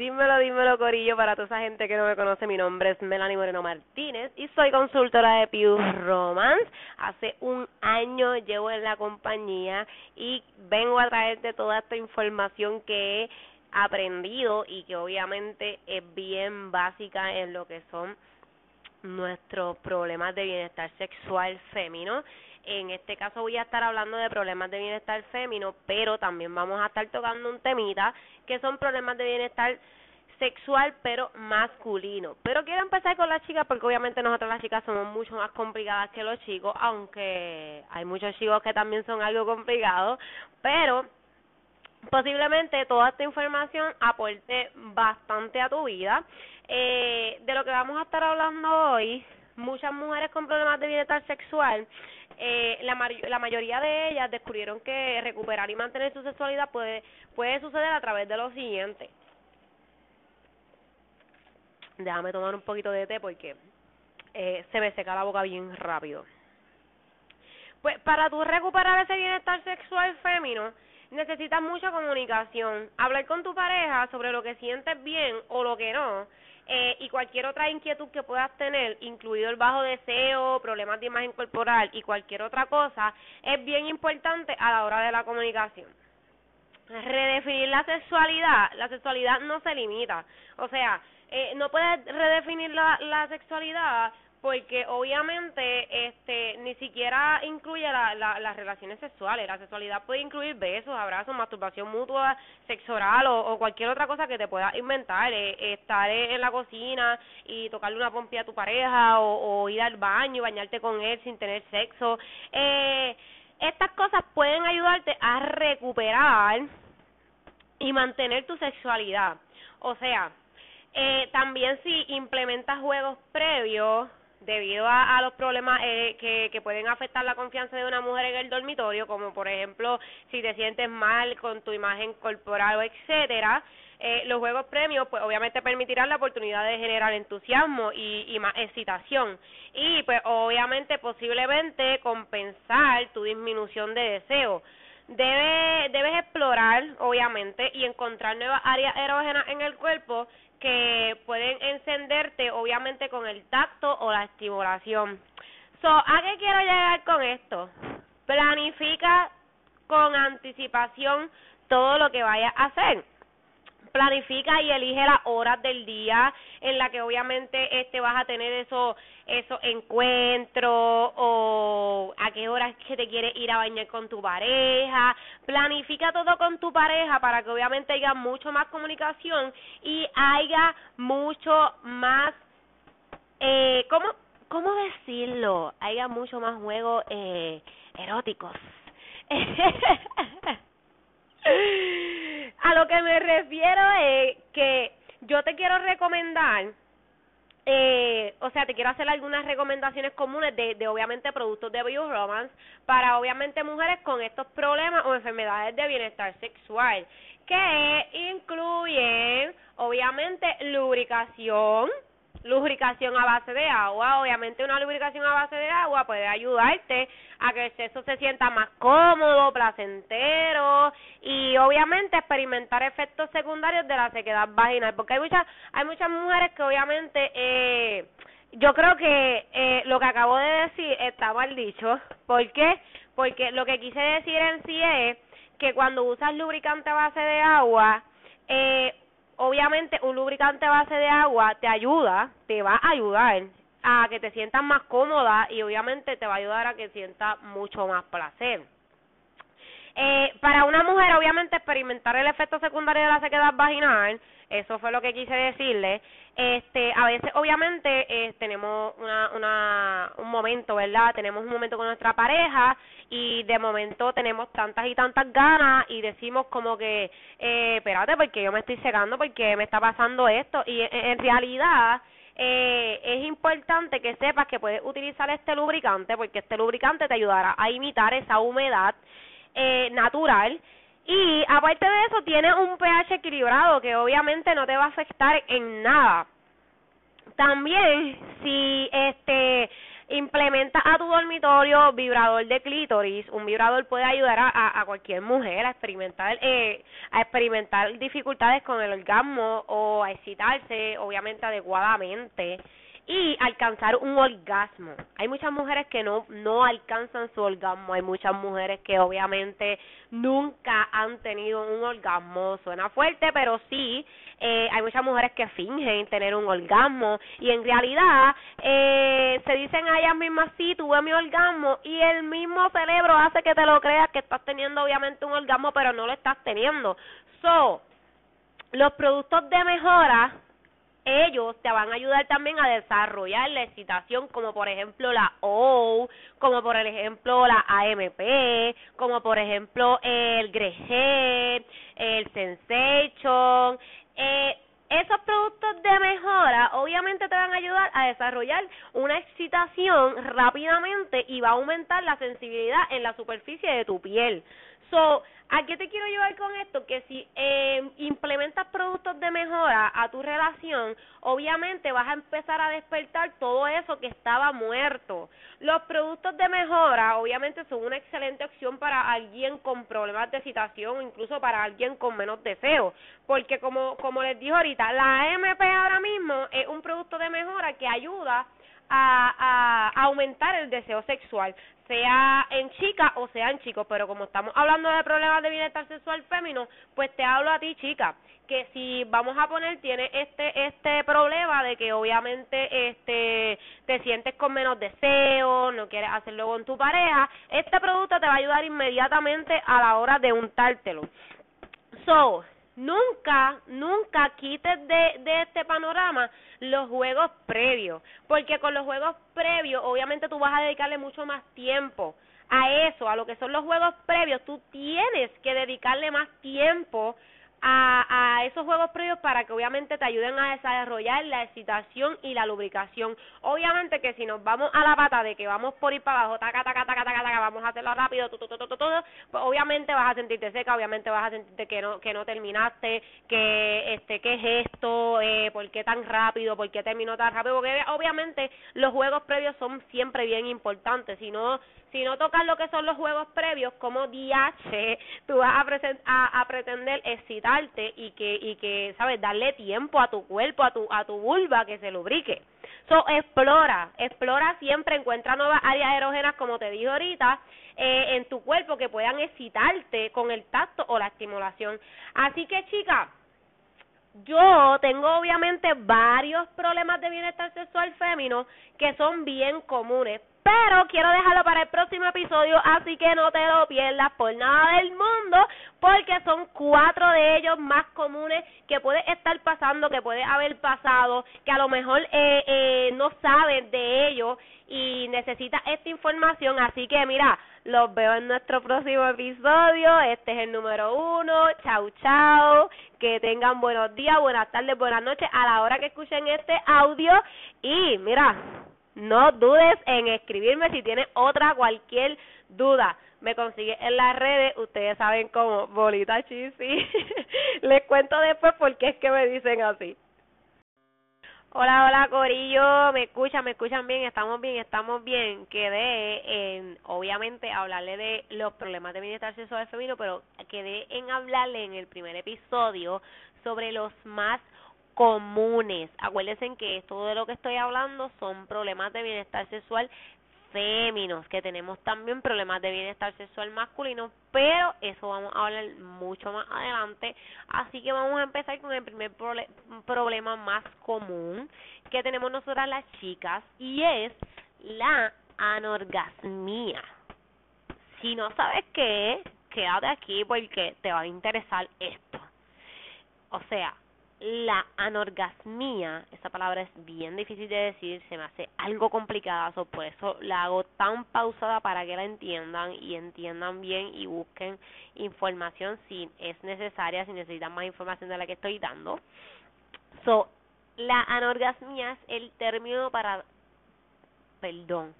Dímelo, dímelo, Corillo, para toda esa gente que no me conoce, mi nombre es Melanie Moreno Martínez y soy consultora de Pure Romance. Hace un año llevo en la compañía y vengo a traerte toda esta información que he aprendido y que obviamente es bien básica en lo que son nuestros problemas de bienestar sexual femenino. En este caso voy a estar hablando de problemas de bienestar femenino, pero también vamos a estar tocando un temita que son problemas de bienestar sexual pero masculino. Pero quiero empezar con las chicas porque obviamente nosotras las chicas somos mucho más complicadas que los chicos, aunque hay muchos chicos que también son algo complicados, pero posiblemente toda esta información aporte bastante a tu vida. Eh, de lo que vamos a estar hablando hoy, muchas mujeres con problemas de bienestar sexual eh, la, la mayoría de ellas descubrieron que recuperar y mantener su sexualidad puede, puede suceder a través de lo siguiente. Déjame tomar un poquito de té porque eh, se me seca la boca bien rápido. Pues para tú recuperar ese bienestar sexual fémino, necesitas mucha comunicación. Hablar con tu pareja sobre lo que sientes bien o lo que no eh, y cualquier otra inquietud que puedas tener, incluido el bajo deseo, problemas de imagen corporal y cualquier otra cosa, es bien importante a la hora de la comunicación. Redefinir la sexualidad, la sexualidad no se limita, o sea, eh, no puedes redefinir la, la sexualidad porque obviamente ni siquiera incluye la, la, las relaciones sexuales. La sexualidad puede incluir besos, abrazos, masturbación mutua, sexo oral o, cualquier otra cosa que te puedas inventar. Eh, estar en la cocina y tocarle una pompilla a tu pareja o, ir al baño, bañarte con él sin tener sexo. Eh, estas cosas pueden ayudarte a recuperar y mantener tu sexualidad. O sea, eh, también si implementas juegos previos debido a, a los problemas eh, que, pueden afectar la confianza de una mujer en el dormitorio, como por ejemplo si te sientes mal con tu imagen corporal o etcétera, eh, los juegos premios pues obviamente permitirán la oportunidad de generar entusiasmo y, y más excitación y pues obviamente posiblemente compensar tu disminución de deseo. Debe, debes explorar obviamente y encontrar nuevas áreas erógenas en el cuerpo que pueden encenderte obviamente con el tacto o la estimulación. So, ¿a qué quiero llegar con esto? Planifica con anticipación todo lo que vayas a hacer planifica y elige las horas del día en la que obviamente este vas a tener esos esos encuentros o a qué horas que te quieres ir a bañar con tu pareja. Planifica todo con tu pareja para que obviamente haya mucho más comunicación y haya mucho más eh cómo cómo decirlo haya mucho más juegos eh eróticos A lo que me refiero es que yo te quiero recomendar, eh, o sea, te quiero hacer algunas recomendaciones comunes de, de obviamente productos de Romance para obviamente mujeres con estos problemas o enfermedades de bienestar sexual, que incluyen obviamente lubricación, lubricación a base de agua. Obviamente una lubricación a base de agua puede ayudarte a que el sexo se sienta más cómodo, placentero y obviamente experimentar efectos secundarios de la sequedad vaginal, porque hay muchas hay muchas mujeres que obviamente eh yo creo que eh, lo que acabo de decir está mal dicho. ¿Por qué? Porque lo que quise decir en sí es que cuando usas lubricante a base de agua, eh, obviamente un lubricante base de agua te ayuda, te va a ayudar a que te sientas más cómoda y obviamente te va a ayudar a que sientas mucho más placer. Eh, para una mujer, obviamente, experimentar el efecto secundario de la sequedad vaginal, eso fue lo que quise decirle. Este, a veces, obviamente, eh, tenemos una, una, un momento, ¿verdad? Tenemos un momento con nuestra pareja y de momento tenemos tantas y tantas ganas y decimos como que, eh, espérate, porque yo me estoy secando, porque me está pasando esto. Y en, realidad, eh, es importante que sepas que puedes utilizar este lubricante porque este lubricante te ayudará a imitar esa humedad eh, natural y aparte de eso tiene un pH equilibrado que obviamente no te va a afectar en nada. También si este implementa a tu dormitorio vibrador de clítoris. Un vibrador puede ayudar a, a, cualquier mujer a experimentar eh, a experimentar dificultades con el orgasmo o a excitarse, obviamente adecuadamente y alcanzar un orgasmo. Hay muchas mujeres que no no alcanzan su orgasmo, hay muchas mujeres que obviamente nunca han tenido un orgasmo, suena fuerte, pero sí, eh, hay muchas mujeres que fingen tener un orgasmo y en realidad eh, se dicen a ellas mismas, sí, tuve mi orgasmo y el mismo cerebro hace que te lo creas que estás teniendo obviamente un orgasmo, pero no lo estás teniendo. So, los productos de mejora ellos te van a ayudar también a desarrollar la excitación, como por ejemplo la O, como por ejemplo la AMP, como por ejemplo el Greget, el Sensation. Eh, esos productos de mejora obviamente te van a ayudar a desarrollar una excitación rápidamente y va a aumentar la sensibilidad en la superficie de tu piel. So, ¿A qué te quiero llevar con esto? Que si eh, implementas productos de mejora a tu relación, obviamente vas a empezar a despertar todo eso que estaba muerto. Los productos de mejora, obviamente, son una excelente opción para alguien con problemas de excitación o incluso para alguien con menos deseo. Porque, como, como les dije ahorita, la AMP ahora mismo es un producto de mejora que ayuda a, a, aumentar el deseo sexual, sea en chica o sea en chico, pero como estamos hablando de problemas de bienestar sexual femenino, pues te hablo a ti chica, que si vamos a poner tiene este este problema de que obviamente este te sientes con menos deseo, no quieres hacerlo con tu pareja, este producto te va a ayudar inmediatamente a la hora de untártelo. So, nunca, nunca quites de, de este panorama los juegos previos, porque con los juegos previos obviamente tú vas a dedicarle mucho más tiempo a eso, a lo que son los juegos previos, tú tienes que dedicarle más tiempo a, a esos juegos previos para que obviamente te ayuden a desarrollar la excitación y la lubricación. Obviamente que si nos vamos a la pata de que vamos por ir para abajo, taca, taca, taca, taca, taca vamos a hacerlo rápido, todo, todo, todo, todo, pues obviamente vas a sentirte seca, obviamente vas a sentirte que no, que no terminaste, que este, qué es esto, eh, por qué tan rápido, por qué terminó tan rápido, porque obviamente los juegos previos son siempre bien importantes, si no si no tocas lo que son los juegos previos, como DH, tú vas a, a, pretender excitarte y que, y que, ¿sabes? Darle tiempo a tu cuerpo, a tu, a tu vulva que se lubrique. So, explora, explora siempre, encuentra nuevas áreas erógenas, como te dije ahorita, eh, en tu cuerpo que puedan excitarte con el tacto o la estimulación. Así que, chicas, yo tengo obviamente varios problemas de bienestar sexual femenino que son bien comunes, pero quiero dejarlo para el próximo episodio, así que no te lo pierdas por nada del mundo, porque son cuatro de ellos más comunes que puede estar pasando, que puede haber pasado, que a lo mejor eh, eh, no sabes de ellos y necesitas esta información, así que mira, los veo en nuestro próximo episodio. Este es el número uno. Chau, chau. Que tengan buenos días, buenas tardes, buenas noches a la hora que escuchen este audio. Y mira, no dudes en escribirme si tienes otra, cualquier duda. Me consigue en las redes, ustedes saben cómo, bolita chisi. Les cuento después por qué es que me dicen así. Hola, hola Corillo, me escuchan, me escuchan bien, estamos bien, estamos bien. Quedé en, obviamente, hablarle de los problemas de bienestar sexual femenino, pero quedé en hablarle en el primer episodio sobre los más comunes. Acuérdense que todo de lo que estoy hablando son problemas de bienestar sexual féminos, que tenemos también problemas de bienestar sexual masculino, pero eso vamos a hablar mucho más adelante. Así que vamos a empezar con el primer problema más común que tenemos nosotras las chicas y es la anorgasmia. Si no sabes qué quédate aquí porque te va a interesar esto. O sea, la anorgasmia, esta palabra es bien difícil de decir, se me hace algo complicada, por eso la hago tan pausada para que la entiendan y entiendan bien y busquen información si es necesaria, si necesitan más información de la que estoy dando. So, la anorgasmia es el término para, perdón,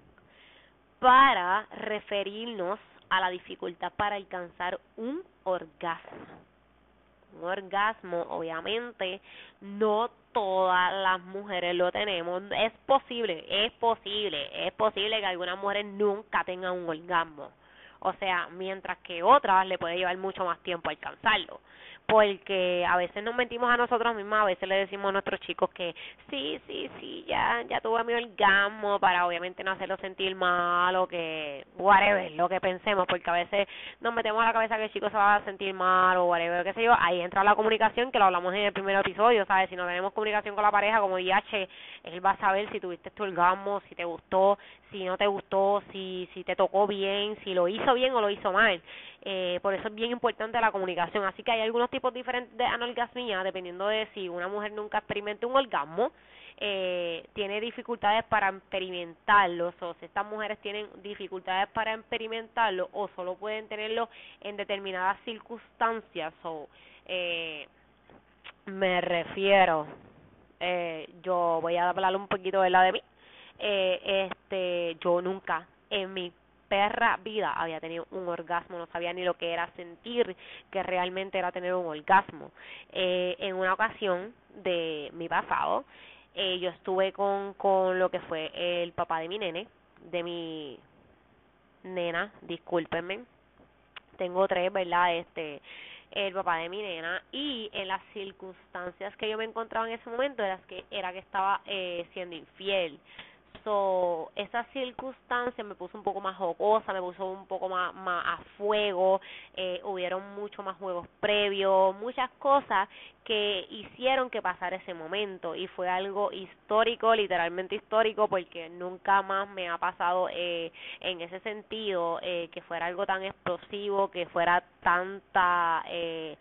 para referirnos a la dificultad para alcanzar un orgasmo un orgasmo, obviamente, no todas las mujeres lo tenemos. Es posible, es posible, es posible que algunas mujeres nunca tengan un orgasmo. O sea, mientras que otras le puede llevar mucho más tiempo alcanzarlo porque a veces nos mentimos a nosotros mismos, a veces le decimos a nuestros chicos que sí, sí, sí, ya ya tuve mi orgasmo para obviamente no hacerlo sentir mal o que whatever, lo que pensemos, porque a veces nos metemos a la cabeza que el chico se va a sentir mal o whatever, qué sé yo, ahí entra la comunicación que lo hablamos en el primer episodio, ¿sabes? Si no tenemos comunicación con la pareja como IH, él va a saber si tuviste tu orgasmo, si te gustó, si no te gustó, si si te tocó bien, si lo hizo bien o lo hizo mal. Eh, por eso es bien importante la comunicación. Así que hay algunos tipos diferentes de anorgasmia, dependiendo de si una mujer nunca experimenta un orgasmo, eh, tiene dificultades para experimentarlo, o si estas mujeres tienen dificultades para experimentarlo, o solo pueden tenerlo en determinadas circunstancias, o eh, me refiero, eh, yo voy a hablar un poquito de la de mí, eh, este, yo nunca en mi perra vida había tenido un orgasmo, no sabía ni lo que era sentir que realmente era tener un orgasmo. Eh, en una ocasión de mi pasado, eh, yo estuve con, con lo que fue el papá de mi nene, de mi nena, discúlpenme, tengo tres, ¿verdad? Este, el papá de mi nena y en las circunstancias que yo me encontraba en ese momento era que era que estaba eh, siendo infiel So, esa circunstancia me puso un poco más jocosa, me puso un poco más, más a fuego, eh, hubieron mucho más juegos previos, muchas cosas que hicieron que pasara ese momento. Y fue algo histórico, literalmente histórico, porque nunca más me ha pasado eh, en ese sentido eh, que fuera algo tan explosivo, que fuera tanta... Eh,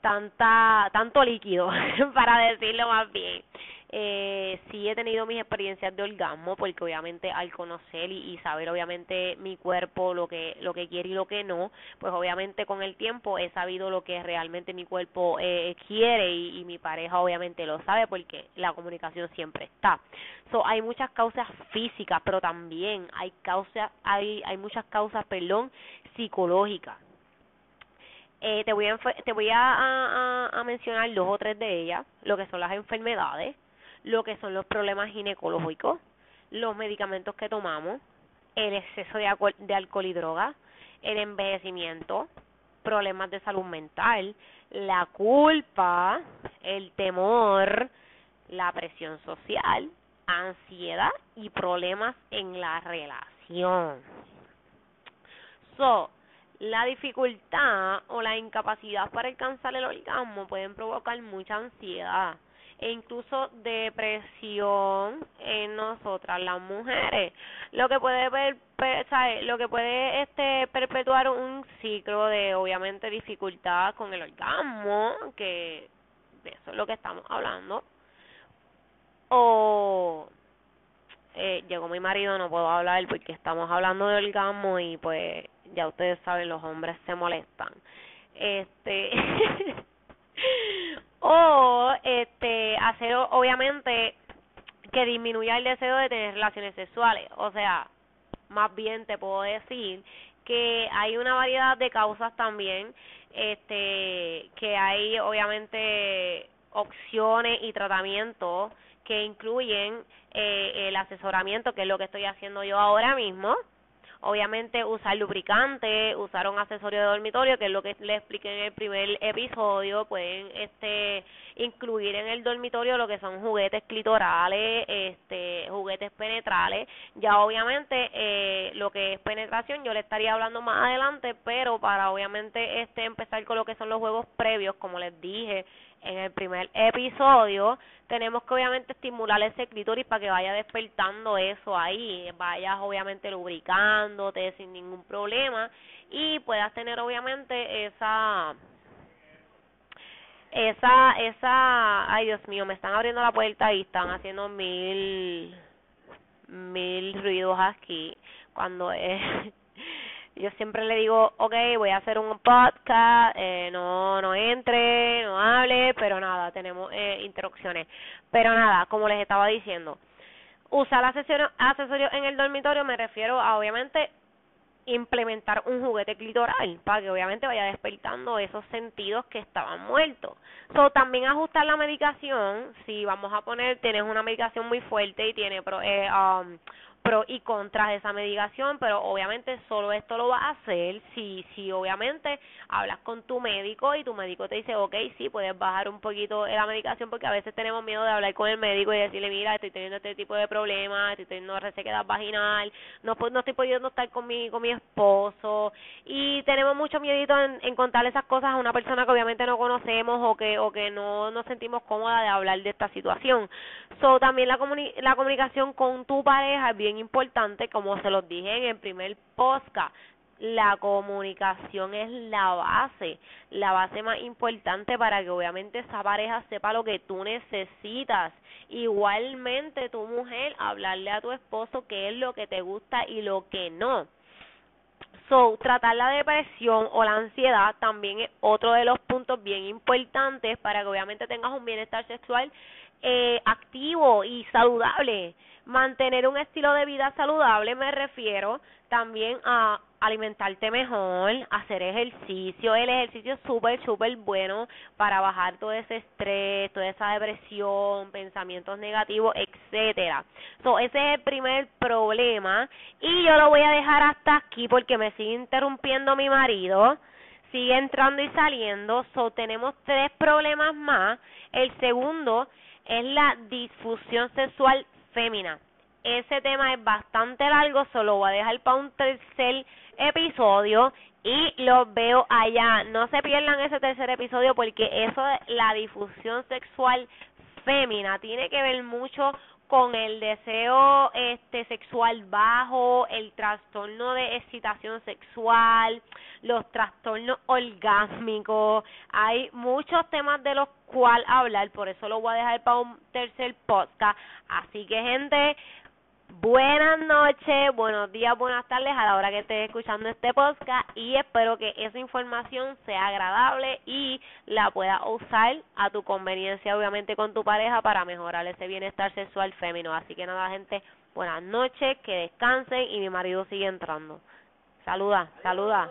tanta tanto líquido para decirlo más bien eh, sí he tenido mis experiencias de orgasmo porque obviamente al conocer y, saber obviamente mi cuerpo lo que lo que quiere y lo que no pues obviamente con el tiempo he sabido lo que realmente mi cuerpo eh, quiere y, mi pareja obviamente lo sabe porque la comunicación siempre está. So hay muchas causas físicas pero también hay causas hay hay muchas causas perdón psicológicas. Eh, te voy a te voy a, a mencionar dos o tres de ellas lo que son las enfermedades lo que son los problemas ginecológicos, los medicamentos que tomamos, el exceso de alcohol, y droga, el envejecimiento, problemas de salud mental, la culpa, el temor, la presión social, ansiedad y problemas en la relación. So, la dificultad o la incapacidad para alcanzar el orgasmo pueden provocar mucha ansiedad, e incluso depresión en nosotras las mujeres. Lo que puede ver lo que puede este perpetuar un ciclo de obviamente dificultad con el orgasmo que de eso es lo que estamos hablando. O eh, llegó mi marido no puedo hablar porque estamos hablando de orgasmo y pues ya ustedes saben los hombres se molestan. Este o este hacer obviamente que disminuya el deseo de tener relaciones sexuales. O sea más bien te puedo decir que hay una variedad de causas también este que hay obviamente opciones y tratamientos que incluyen eh, el asesoramiento que es lo que estoy haciendo yo ahora mismo obviamente usar lubricante, usar un accesorio de dormitorio, que es lo que les expliqué en el primer episodio, pueden este incluir en el dormitorio lo que son juguetes clitorales, este juguetes penetrales, ya obviamente eh, lo que es penetración yo le estaría hablando más adelante, pero para obviamente este empezar con lo que son los juegos previos, como les dije, en el primer episodio, tenemos que obviamente estimular ese clítoris para que vaya despertando eso ahí, vayas obviamente lubricándote sin ningún problema y puedas tener obviamente esa esa esa ay Dios mío me están abriendo la puerta y están haciendo mil mil ruidos aquí cuando es yo siempre le digo, ok, voy a hacer un podcast, eh, no, no entre, no hable, pero nada, tenemos eh, interrupciones. Pero nada, como les estaba diciendo, usar asesorio en el dormitorio me refiero a, obviamente, implementar un juguete clitoral para que obviamente vaya despertando esos sentidos que estaban muertos. So, también ajustar la medicación, si vamos a poner, tienes una medicación muy fuerte y tiene eh, um, pro y contras de esa medicación, pero obviamente solo esto lo vas a hacer si, si obviamente hablas con tu médico y tu médico te dice, ok, sí, puedes bajar un poquito la medicación porque a veces tenemos miedo de hablar con el médico y decirle, mira, estoy teniendo este tipo de problemas, estoy teniendo resequedad vaginal, no, no estoy pudiendo estar con mi, con mi esposo y tenemos mucho miedito en, en contarle esas cosas a una persona que obviamente no conocemos o que, o que no nos sentimos cómoda de hablar de esta situación. So, también la, comuni la comunicación con tu pareja es bien importante, como se los dije en el primer podcast. La comunicación es la base, la base más importante para que obviamente esa pareja sepa lo que tú necesitas. Igualmente tu mujer, hablarle a tu esposo qué es lo que te gusta y lo que no. So, tratar la depresión o la ansiedad también es otro de los puntos bien importantes para que obviamente tengas un bienestar sexual eh, activo y saludable. Mantener un estilo de vida saludable me refiero también a alimentarte mejor, hacer ejercicio. El ejercicio es súper, súper bueno para bajar todo ese estrés, toda esa depresión, pensamientos negativos, etcétera. So, ese es el primer problema y yo lo voy a dejar hasta aquí porque me sigue interrumpiendo mi marido. Sigue entrando y saliendo. So, tenemos tres problemas más. El segundo es la disfusión sexual fémina. Ese tema es bastante largo, solo voy a dejar para un tercer episodio y los veo allá. No se pierdan ese tercer episodio porque eso de la difusión sexual fémina tiene que ver mucho con el deseo este sexual bajo, el trastorno de excitación sexual, los trastornos orgásmicos. Hay muchos temas de los cuales hablar, por eso lo voy a dejar para un tercer podcast. Así que gente, Buenas noches, buenos días, buenas tardes a la hora que estés escuchando este podcast y espero que esa información sea agradable y la puedas usar a tu conveniencia, obviamente con tu pareja para mejorar ese bienestar sexual femenino. Así que nada, gente, buenas noches, que descansen y mi marido sigue entrando. Saluda, saluda.